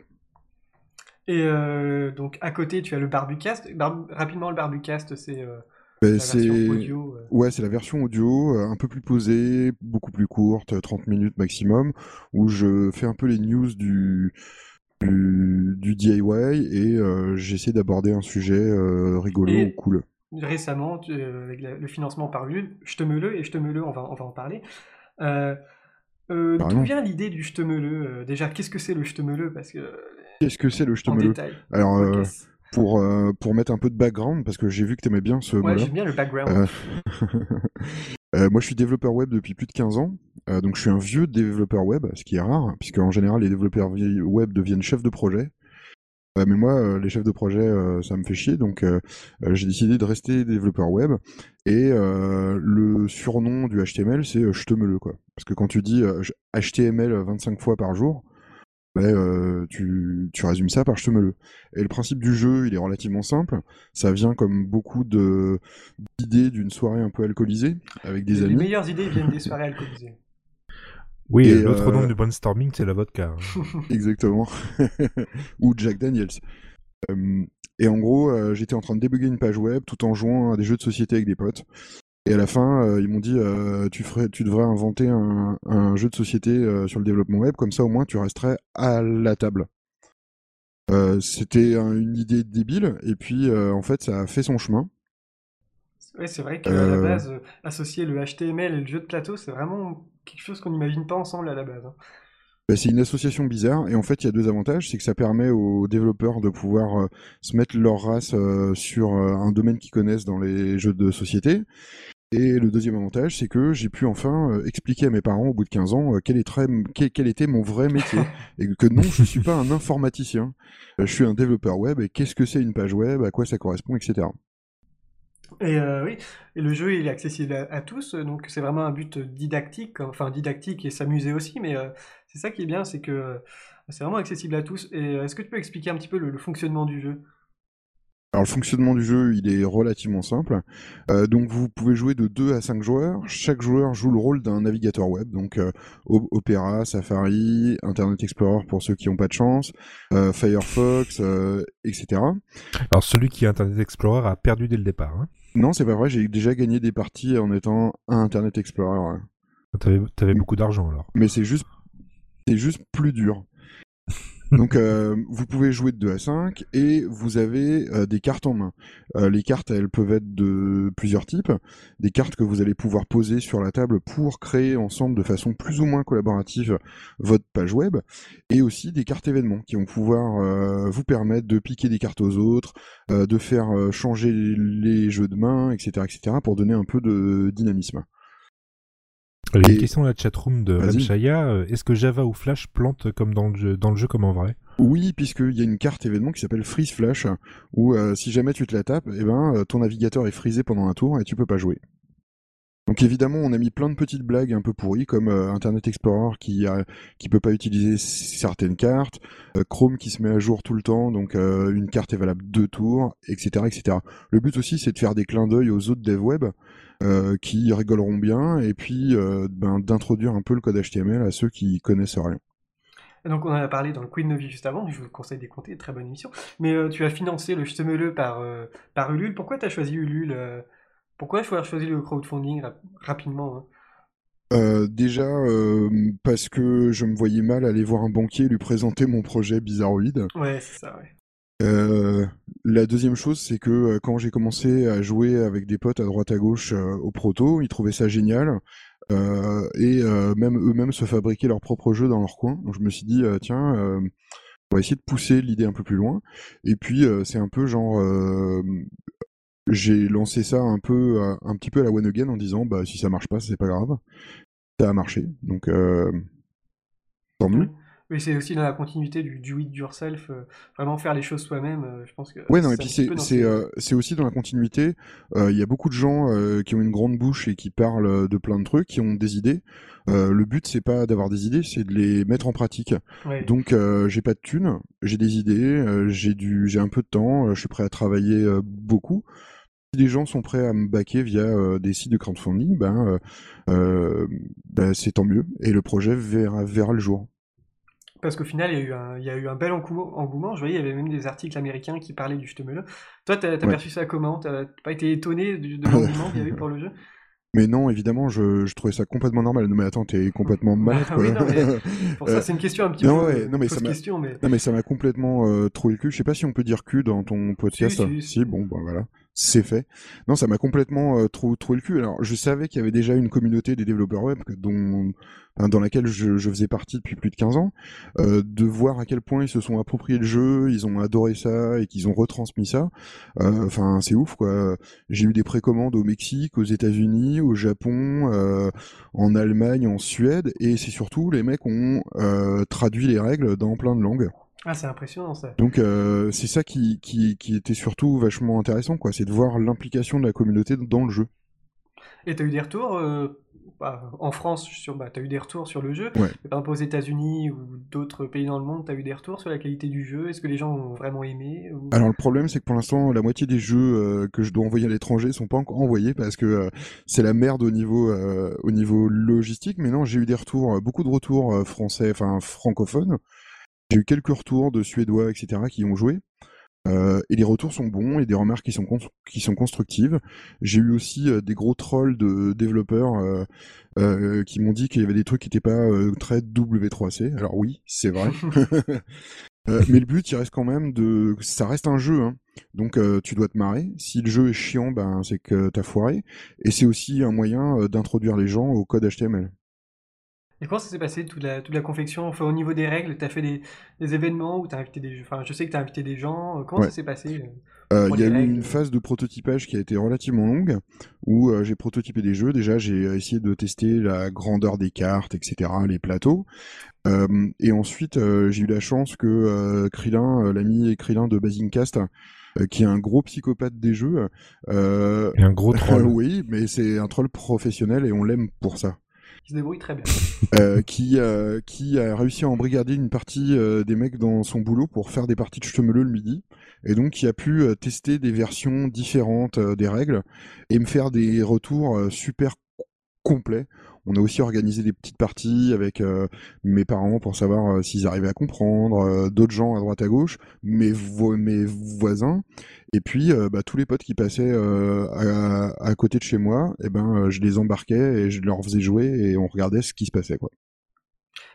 Et euh, donc à côté, tu as le Barbucast. Bar- Rapidement, le Barbucast, c'est euh, Ben, la c'est version audio. euh. ouais, c'est la version audio, euh, un peu plus posée, beaucoup plus courte, 30 minutes maximum, où je fais un peu les news du du, du DIY et euh, j'essaie d'aborder un sujet euh, rigolo Et- ou cool. Récemment, tu- euh, avec la- le financement par Ulule, je te me le et je te me le, on va, on va en parler. Euh, D'où vient l'idée du je te me le euh, Déjà, qu'est-ce que c'est le je te me le Parce que Qu'est-ce que c'est le détail. Alors euh, pour euh, pour mettre un peu de background parce que j'ai vu que t'aimais bien ce Ouais, j'aime bien le background. Moi, je suis développeur web depuis plus de 15 ans. Donc, je suis un vieux développeur web, ce qui est rare, puisque en général, les développeurs web deviennent chefs de projet. Mais moi, euh, les chefs de projet, euh, ça me fait chier. Donc, euh, j'ai décidé de rester développeur web. Et le surnom du HTML, c'est je te me le, quoi. Parce que quand tu dis HTML 25 fois par jour, euh, tu, tu résumes ça par je te me le. Et le principe du jeu, il est relativement simple. Ça vient comme beaucoup de d'idées d'une soirée un peu alcoolisée avec des les amis. meilleures idées viennent des soirées alcoolisées. Oui, Et, l'autre euh, nom du brainstorming, c'est la vodka. hein. Exactement. Ou Jack Daniels. Euh, et en gros, euh, j'étais en train de débugger une page web tout en jouant à des jeux de société avec des potes. Et à la fin, euh, ils m'ont dit euh, tu, ferais, tu devrais inventer un, un jeu de société euh, sur le développement web, comme ça au moins tu resterais à la table. Euh, C'était un- une idée débile, et puis euh, en fait ça a fait son chemin. Ouais, c'est vrai qu'à la Euh. base, euh, associer le HTML et le jeu de plateau, c'est vraiment quelque chose qu'on n'imagine pas ensemble à la base. hein. Bah, c'est une association bizarre, et en fait il y a deux avantages, c'est que ça permet aux développeurs de pouvoir euh, se mettre leur race euh, sur euh, un domaine qu'ils connaissent dans les jeux de société. Et le deuxième avantage, c'est que j'ai pu enfin expliquer à mes parents au bout de 15 ans quel, est très- quel, quel était mon vrai métier. et que non, je suis pas un informaticien. Je suis un développeur web, et qu'est-ce que c'est une page web, à quoi ça correspond, etc. Et euh, oui, et le jeu il est accessible à, à tous, donc c'est vraiment un but didactique, enfin didactique et s'amuser aussi, mais euh, c'est ça qui est bien, c'est que euh, c'est vraiment accessible à tous. Et euh, est-ce que tu peux expliquer un petit peu le, le fonctionnement du jeu? Alors le fonctionnement du jeu, il est relativement simple. Euh, donc vous pouvez jouer de 2 à 5 joueurs. Chaque joueur joue le rôle d'un navigateur web, donc euh, Opera, Safari, Internet Explorer pour ceux qui n'ont pas de chance, euh, Firefox, euh, etc. Alors celui qui a Internet Explorer a perdu dès le départ. Hein. Non, c'est pas vrai, j'ai déjà gagné des parties en étant un Internet Explorer. hein. T'avais, t'avais beaucoup d'argent alors. Mais c'est juste, c'est juste plus dur. Donc euh, vous pouvez jouer de 2 à 5 et vous avez euh, des cartes en main. Euh, les cartes, elles peuvent être de plusieurs types. Des cartes que vous allez pouvoir poser sur la table pour créer ensemble de façon plus ou moins collaborative votre page web. Et aussi des cartes événements qui vont pouvoir euh, vous permettre de piquer des cartes aux autres, de faire changer les jeux de main, etc., etc. pour donner un peu de dynamisme. Il y a une question dans la chatroom de Vas-y. Remshaya. euh, Est-ce que Java ou Flash plante comme dans le jeu, dans le jeu comme en vrai? Oui, puisqu'il y a une carte événement qui s'appelle Freeze Flash, où euh, si jamais tu te la tapes, eh ben, euh, ton navigateur est frisé pendant un tour et tu peux pas jouer. Donc évidemment, on a mis plein de petites blagues un peu pourries, comme euh, Internet Explorer qui a, qui peut pas utiliser certaines cartes, euh, Chrome qui se met à jour tout le temps, donc euh, une carte est valable deux tours, etc., etc. Le but aussi, c'est de faire des clins d'œil aux autres devs web qui rigoleront bien, et puis ben, d'introduire un peu le code HTML à ceux qui connaissent rien. Donc on en a parlé dans le Queen Novi juste avant, je vous conseille d'écouter, très bonne émission. Mais tu as financé le Ch'temeleux par, par Ulule. Pourquoi tu as choisi Ulule Pourquoi avoir choisi le crowdfunding rap- rapidement hein? Euh, déjà euh, parce que je me voyais mal aller voir un banquier et lui présenter mon projet bizarroïde. Ouais, c'est ça, ouais. Euh, la deuxième chose, c'est que quand j'ai commencé à jouer avec des potes à droite à gauche au proto, ils trouvaient ça génial. Et même eux-mêmes se fabriquaient leurs propres jeux dans leur coin. Donc je me suis dit, tiens, on va essayer de pousser l'idée un peu plus loin. Et puis c'est un peu genre, j'ai lancé ça un peu, euh, un petit peu à la one again en disant, bah si ça marche pas, c'est pas grave. Ça a marché, donc euh, tant mieux. Oui, c'est aussi dans la continuité du do it yourself, euh, vraiment faire les choses soi-même. euh, je pense que Ouais, non, et puis c'est euh, c'est aussi dans la continuité. Il y a beaucoup de gens qui ont une grande bouche et qui parlent de plein de trucs, qui ont des idées. Le but c'est pas d'avoir des idées, c'est de les mettre en pratique. Ouais. Donc j'ai pas de thunes, j'ai des idées, j'ai du j'ai un peu de temps, je suis prêt à travailler beaucoup. Si les gens sont prêts à me baquer via euh, des sites de crowdfunding, ben, euh, euh, ben, c'est tant mieux et le projet verra verra le jour. Parce qu'au final, il y a eu un, il y a eu un bel engouement. Je voyais, il y avait même des articles américains qui parlaient du Ch'temeleux. Toi, t'as Ouais. perçu ça comment? T'as pas été étonné de l'engouement qu'il y a eu pour le jeu? Mais non, évidemment, je, je trouvais ça complètement normal. Non mais attends, t'es complètement malade Bah quoi. oui, non, mais Pour ça, c'est une question un petit non, peu ouais, non, mais ça m'a- question, mais Non mais ça m'a complètement euh, troué le cul. Je sais pas si on peut dire cul dans ton podcast. Si, si, si. bon, ben voilà, c'est fait. Non, ça m'a complètement euh, trou- troué le cul. Alors, je savais qu'il y avait déjà une communauté des développeurs web dont, dans laquelle je, faisais partie depuis plus de 15 ans. Euh, de voir à quel point ils se sont appropriés le jeu, ils ont adoré ça et qu'ils ont retransmis ça. euh, Enfin, c'est ouf quoi. J'ai eu des précommandes au Mexique, aux États-Unis, au Japon, euh, en Allemagne, en Suède, et c'est surtout les mecs ont traduit les règles dans plein de langues. Ah, c'est impressionnant ça. Donc euh, c'est ça qui, qui, qui était surtout vachement intéressant, quoi. C'est de voir l'implication de la communauté dans le jeu. Et t'as eu des retours euh, bah, en France sur, bah, t'as eu des retours sur le jeu. Ouais. Mais par exemple aux États-Unis ou d'autres pays dans le monde, t'as eu des retours sur la qualité du jeu? Est-ce que les gens ont vraiment aimé ou- Alors le problème, c'est que pour l'instant, la moitié des jeux euh, que je dois envoyer à l'étranger sont pas encore envoyés parce que c'est la merde au niveau au niveau logistique. Mais non, j'ai eu des retours, beaucoup de retours français, enfin francophones. J'ai eu quelques retours de Suédois, etc., qui ont joué. Euh, et les retours sont bons et des remarques qui sont, qui sont constructives. J'ai eu aussi euh, des gros trolls de développeurs euh, qui m'ont dit qu'il y avait des trucs qui n'étaient pas très W3C. Alors oui, c'est vrai. mais le but, il reste quand même de... Ça reste un jeu, hein. donc tu dois te marrer. Si le jeu est chiant, ben, c'est que t'as foiré. Et c'est aussi un moyen d'introduire les gens au code HTML. Et comment ça s'est passé, toute la, toute la confection? Enfin, Au niveau des règles, tu as fait des, des événements où tu as invité des Enfin, je sais que tu as invité des gens. Comment ça s'est passé euh, Il y a eu une phase de prototypage qui a été relativement longue, où euh, j'ai prototypé des jeux. Déjà, j'ai essayé de tester la grandeur des cartes, etc., les plateaux. Euh, et ensuite, j'ai eu la chance que Krillin, l'ami Krillin de Basingcast, qui est un gros psychopathe des jeux. et un gros troll. oui, mais c'est un troll professionnel et on l'aime pour ça qui se débrouille très bien. Euh, qui, euh, qui a réussi à embrigader une partie euh, des mecs dans son boulot pour faire des parties de chemeleux le midi. Et donc qui a pu tester des versions différentes des règles et me faire des retours super complets on a aussi organisé des petites parties avec euh, mes parents pour savoir euh, s'ils arrivaient à comprendre, euh, d'autres gens à droite à gauche, mes, mes voisins, et puis bah, tous les potes qui passaient à, côté de chez moi, et eh ben je les embarquais et je leur faisais jouer et on regardait ce qui se passait quoi.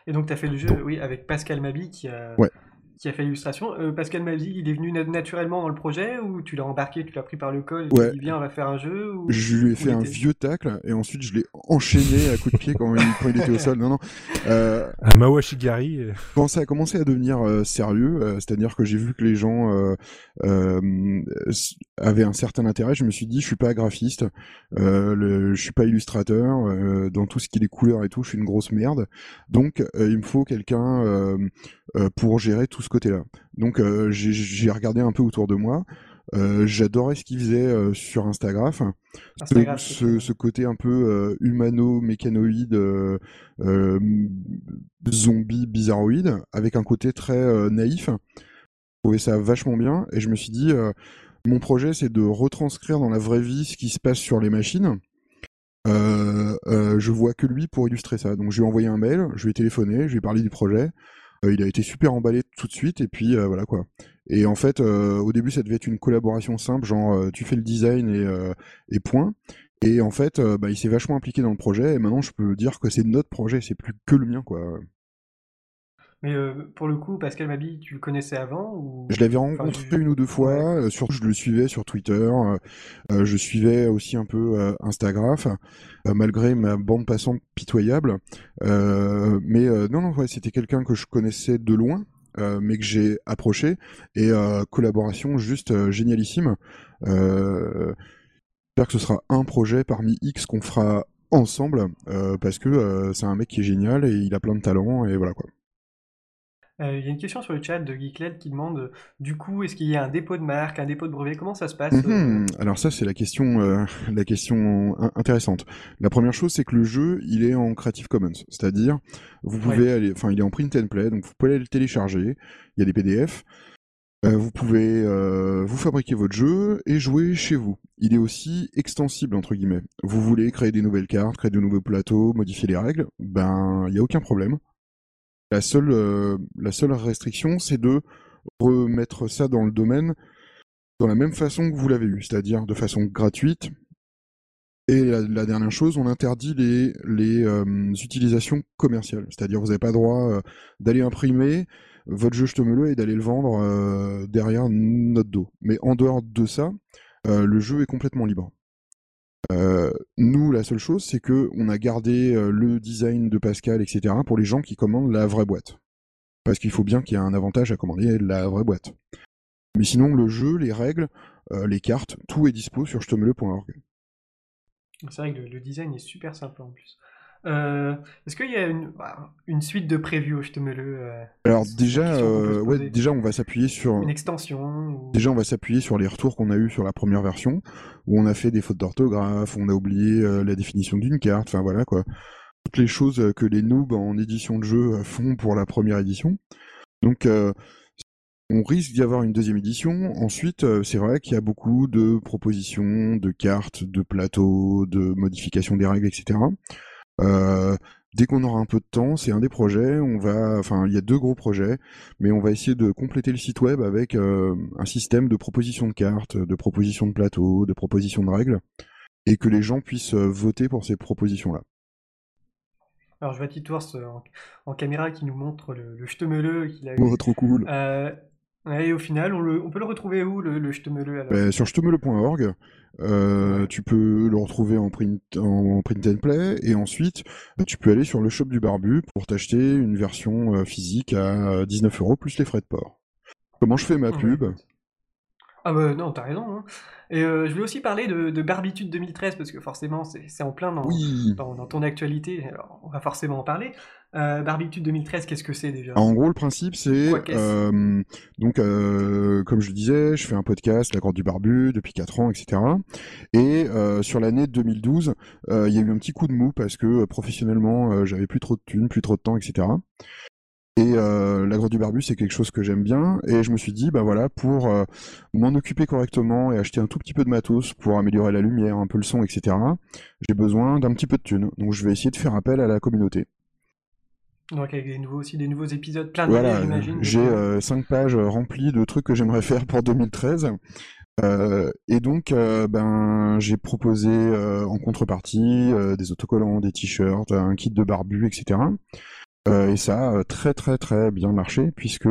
Et donc tu as fait le jeu oui, avec Pascal Mabi qui a, ouais qui a fait l'illustration. Euh, Pascal dit il est venu naturellement dans le projet ou tu l'as embarqué, tu l'as pris par le col et tu dit viens, on va faire un jeu Je lui ai fait un vieux tacle et ensuite je l'ai enchaîné à coups de pied quand il, était au sol. Non, non. Euh, un Mawashigari. Quand ça a commencé à devenir euh, sérieux, euh, c'est-à-dire que j'ai vu que les gens avaient un certain intérêt, je me suis dit je suis pas graphiste, le, je suis pas illustrateur, dans tout ce qui est les couleurs et tout, je suis une grosse merde. Donc il me faut quelqu'un pour gérer tout ce côté-là. Donc euh, j'ai regardé un peu autour de moi. Euh, j'adorais ce qu'il faisait euh, sur Instagram. ce, côté un peu humano-mécanoïde, zombie, bizarroïde, avec un côté très naïf. Je trouvais ça vachement bien et je me suis dit, mon projet c'est de retranscrire dans la vraie vie ce qui se passe sur les machines. je vois que lui pour illustrer ça. Donc je lui ai envoyé un mail, je lui ai téléphoné, je lui ai parlé du projet. Euh, il a été super emballé tout de suite et puis euh, voilà quoi. Et en fait, euh, au début, ça devait être une collaboration simple, genre tu fais le design et, point. Et en fait, bah, il s'est vachement impliqué dans le projet et maintenant je peux dire que c'est notre projet, c'est plus que le mien quoi. Mais euh, pour le coup, Pascal Mabi, tu le connaissais avant ou... Je l'avais rencontré une ou deux fois, euh, surtout je le suivais sur Twitter, euh, je suivais aussi un peu Instagram, malgré ma bande passante pitoyable. mais non, non, ouais, c'était quelqu'un que je connaissais de loin, mais que j'ai approché, et collaboration juste génialissime. J'espère que ce sera un projet parmi X qu'on fera ensemble, parce que c'est un mec qui est génial et il a plein de talent, et voilà quoi. Euh, il y a une question sur le chat de Geekled qui demande euh, du coup, est-ce qu'il y a un dépôt de marque, un dépôt de brevet? Comment ça se passe euh mhm. Alors ça, c'est la question, la question intéressante. La première chose, c'est que le jeu, il est en Creative Commons, c'est-à-dire, vous pouvez aller, enfin, il est en print and play, donc vous pouvez aller le télécharger. Il y a des PDF. vous pouvez vous fabriquer votre jeu et jouer chez vous. Il est aussi extensible entre guillemets. Vous voulez créer des nouvelles cartes, créer de nouveaux plateaux, modifier les règles, ben il n'y a aucun problème. La seule, euh, la seule restriction, c'est de remettre ça dans le domaine dans la même façon que vous l'avez eu, c'est-à-dire de façon gratuite. Et la, dernière chose, on interdit les, euh, utilisations commerciales, c'est-à-dire vous n'avez pas droit euh, d'aller imprimer votre jeu le et d'aller le vendre derrière notre dos. Mais en dehors de ça, le jeu est complètement libre. Euh, nous, la seule chose, c'est que on a gardé euh, le design de Pascal, etc., pour les gens qui commandent la vraie boîte. Parce qu'il faut bien qu'il y ait un avantage à commander la vraie boîte. Mais sinon, le jeu, les règles, euh, les cartes, tout est dispo sur jetemele.org. C'est vrai que le, design est super simple en plus. Euh, est-ce qu'il y a une, bah, une, suite de preview, je te me le. Euh, Alors déjà, euh, ouais, déjà on va s'appuyer sur une extension. Déjà on va s'appuyer sur les retours qu'on a eu sur la première version, où on a fait des fautes d'orthographe, on a oublié la définition d'une carte, enfin voilà quoi, toutes les choses que les noobs en édition de jeu font pour la première édition. Donc on risque d'y avoir une deuxième édition. Ensuite, c'est vrai qu'il y a beaucoup de propositions, de cartes, de plateaux, de modifications des règles, etc. Euh, dès qu'on aura un peu de temps, c'est un des projets. On va, enfin, il y a deux gros projets, mais on va essayer de compléter le site web avec un système de proposition de cartes, de proposition de plateaux, de proposition de règles, et que les gens puissent voter pour ces propositions-là. Alors je vois Titours en, en caméra qui nous montre le, le qu'il a eu. Oh, trop cool. Et au final, on, peut le retrouver où le, le ben, Sur ch'temeule.org. Euh, tu peux le retrouver en print, en print and play et ensuite tu peux aller sur le shop du barbu pour t'acheter une version euh, physique à 19 euros plus les frais de port. Comment je fais ma pub? Ah bah non, t'as raison. Hein. Et euh, je voulais aussi parler de, Barbitude 2013 parce que forcément c'est en plein dans, dans, ton actualité, alors on va forcément en parler. Euh, Barbitude 2013, qu'est-ce que c'est déjà? En gros, le principe, c'est euh, donc, euh, comme je le disais, je fais un podcast, La Grotte du Barbu, depuis 4 ans, etc. Et sur l'année 2012, il y a eu un petit coup de mou parce que professionnellement, j'avais plus trop de thunes, plus trop de temps, etc. Et la grotte du barbu, c'est quelque chose que j'aime bien. Et je me suis dit, bah voilà, pour m'en occuper correctement et acheter un tout petit peu de matos pour améliorer la lumière, un peu le son, etc., j'ai besoin d'un petit peu de thunes. Donc je vais essayer de faire appel à la communauté. Donc avec des nouveaux, aussi des nouveaux épisodes, plein voilà, j'imagine. J'ai euh, 5 pages remplies de trucs que j'aimerais faire pour 2013. Euh, et donc, euh, ben, j'ai proposé euh, en contrepartie des autocollants, des t-shirts, un kit de barbu, etc. et ça a très très très bien marché puisque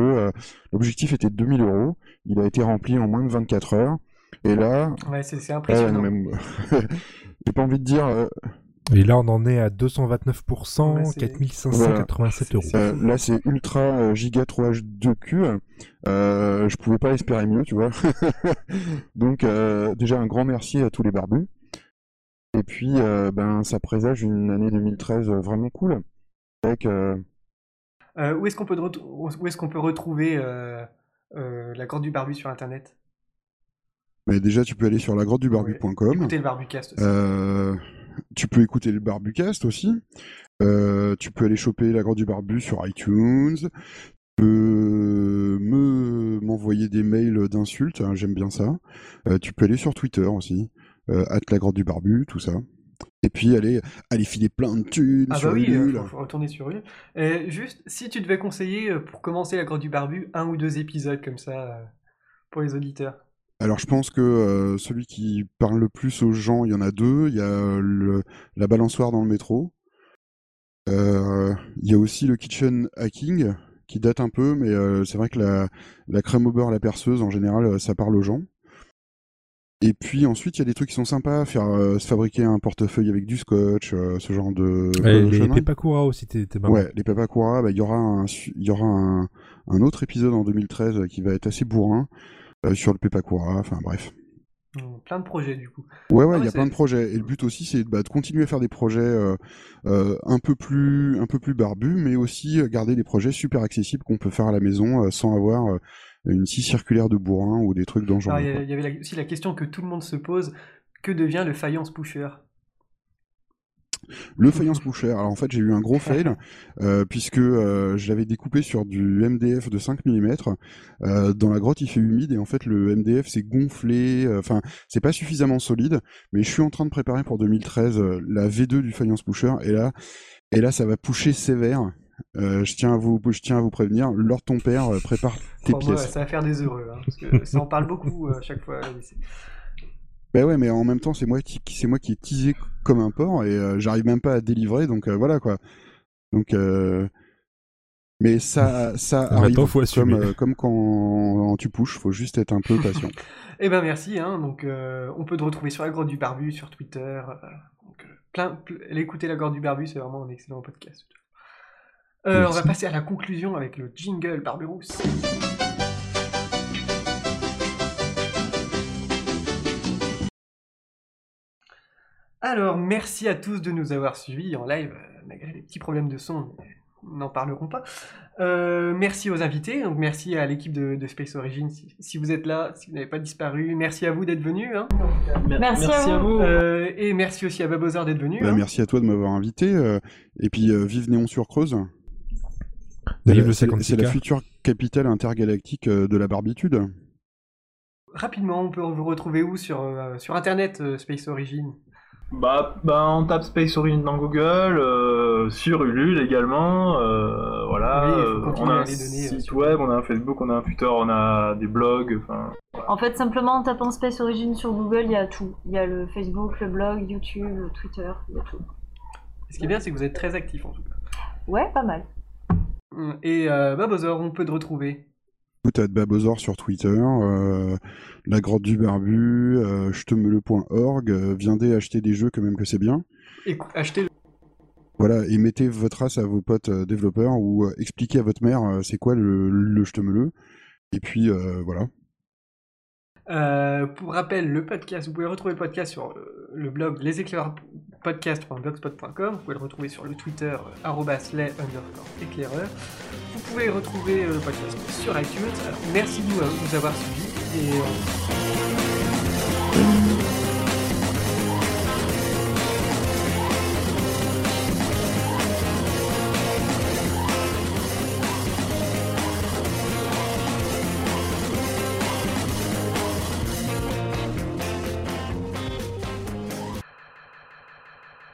l'objectif était de 2000 euros. Il a été rempli en moins de 24 heures. Et là, ouais, c'est impressionnant. j'ai pas envie de dire et là, on en est à 229%, 4587 euros. là, c'est ultra euh, giga 3H2Q. Euh, je pouvais pas espérer mieux, tu vois. Donc, euh, déjà, un grand merci à tous les barbus. Et puis, euh, ben, ça présage une année 2013 vraiment cool. Avec, où est-ce qu'on peut, où est-ce qu'on peut retrouver la grotte du barbu sur Internet? Mais déjà, tu peux aller sur lagrottedubarbu.com. Écoutez le barbucast aussi. Tu peux écouter le Barbucast aussi. Euh, tu peux aller choper la Grotte du Barbu sur iTunes. Tu peux me m'envoyer des mails d'insultes, hein, j'aime bien ça. Euh, tu peux aller sur Twitter aussi, euh, la Grotte du Barbu, tout ça. Et puis aller, aller filer plein de thunes ah sur bah oui, il faut, retourner sur Ulule. Et juste, si tu devais conseiller pour commencer la Grotte du Barbu, un ou deux épisodes comme ça pour les auditeurs. Alors je pense que euh, celui qui parle le plus aux gens, il y en a deux. Il y a le, la balançoire dans le métro. Euh, il y a aussi le kitchen hacking qui date un peu, mais euh, c'est vrai que la, la, crème au beurre, la perceuse, en général, ça parle aux gens. Et puis ensuite, il y a des trucs qui sont sympas, faire se fabriquer un portefeuille avec du scotch, ce genre de. les Pepakura aussi, t'es marrant. Ouais, les Pepakura, bah, il y aura un, il y aura un, un, autre épisode en 2013 qui va être assez bourrin. Euh, sur le Pepakura, enfin bref. Mmh, plein de projets du coup. Ouais, ouais, il y a plein de projets. Et le but aussi, c'est bah, de continuer à faire des projets euh, euh, un peu plus, un peu plus barbus, mais aussi garder des projets super accessibles qu'on peut faire à la maison sans avoir une scie circulaire de bourrin ou des trucs dangereux. Il y, avait aussi la question que tout le monde se pose que devient le faïence pusher? Le faïence pusher. Alors en fait, j'ai eu un gros fail euh, puisque euh, je l'avais découpé sur du MDF de 5 mm. Euh, dans la grotte, il fait humide et en fait, le MDF s'est gonflé. Enfin, c'est pas suffisamment solide. Mais je suis en train de préparer pour 2013 la V2 du faïence pusher et là, et là, ça va pusher sévère. je tiens à vous, je tiens à vous prévenir. Lors ton père, prépare tes pièces. ça va faire des heureux, hein, parce que ça en parle beaucoup à chaque fois. Ben ouais, mais en même temps, c'est moi qui, c'est moi qui ai teasé comme un porc et euh, j'arrive même pas à délivrer, donc euh, voilà quoi. Donc, euh, mais ça, ça arrive comme, comme quand tu pushes, faut juste être un peu patient. eh ben merci, hein, donc on peut te retrouver sur la grotte du barbu, sur Twitter. donc, plein, écouter la grotte du barbu, c'est vraiment un excellent podcast. on va passer à la conclusion avec le jingle Barberousse. Alors, merci à tous de nous avoir suivis en live, euh, malgré les petits problèmes de son, n'en parlerons pas. Euh, merci aux invités, donc merci à l'équipe de, Space Origin si, vous êtes là, si vous n'avez pas disparu. Merci à vous d'être venus. Hein. Merci, à vous. Euh, et merci aussi à Babozar d'être venu. Bah, hein. Merci à toi de m'avoir invité. et puis, vive Néon sur Creuse. C'est la future capitale intergalactique de la barbitude. Rapidement, on peut vous retrouver où sur, sur Internet, Space Origin bah, bah, on tape Space Origin dans Google, euh, sur Ulule également. euh, voilà, Oui, euh, on a un euh, site sur- web, on a un Facebook, on a un Twitter, on a des blogs. Enfin, En fait, simplement en tapant Space Origin sur Google, il y a tout. Il y a le Facebook, le blog, YouTube, le Twitter, il y a tout. Ce qui est bien, c'est que vous êtes très actif en tout cas. Ouais, pas mal. Et euh, Babozor, on peut te retrouver. Écoute, à Babozor sur Twitter, euh, la grotte du barbu, euh, jetemele.org, euh, viendez acheter des jeux quand même que c'est bien. Et achetez Voilà, et mettez votre race à vos potes euh, développeurs ou euh, expliquez à votre mère c'est quoi le, le jetemele. Et puis voilà. Euh, pour rappel, le podcast, vous pouvez retrouver le podcast sur euh, le blog leséclaireuspodcast.blogspot.com. Vous pouvez le retrouver sur le Twitter euh, arrobas les underscore éclaireur. Vous pouvez retrouver le podcast sur iTunes. Alors, merci de nous, avoir suivis et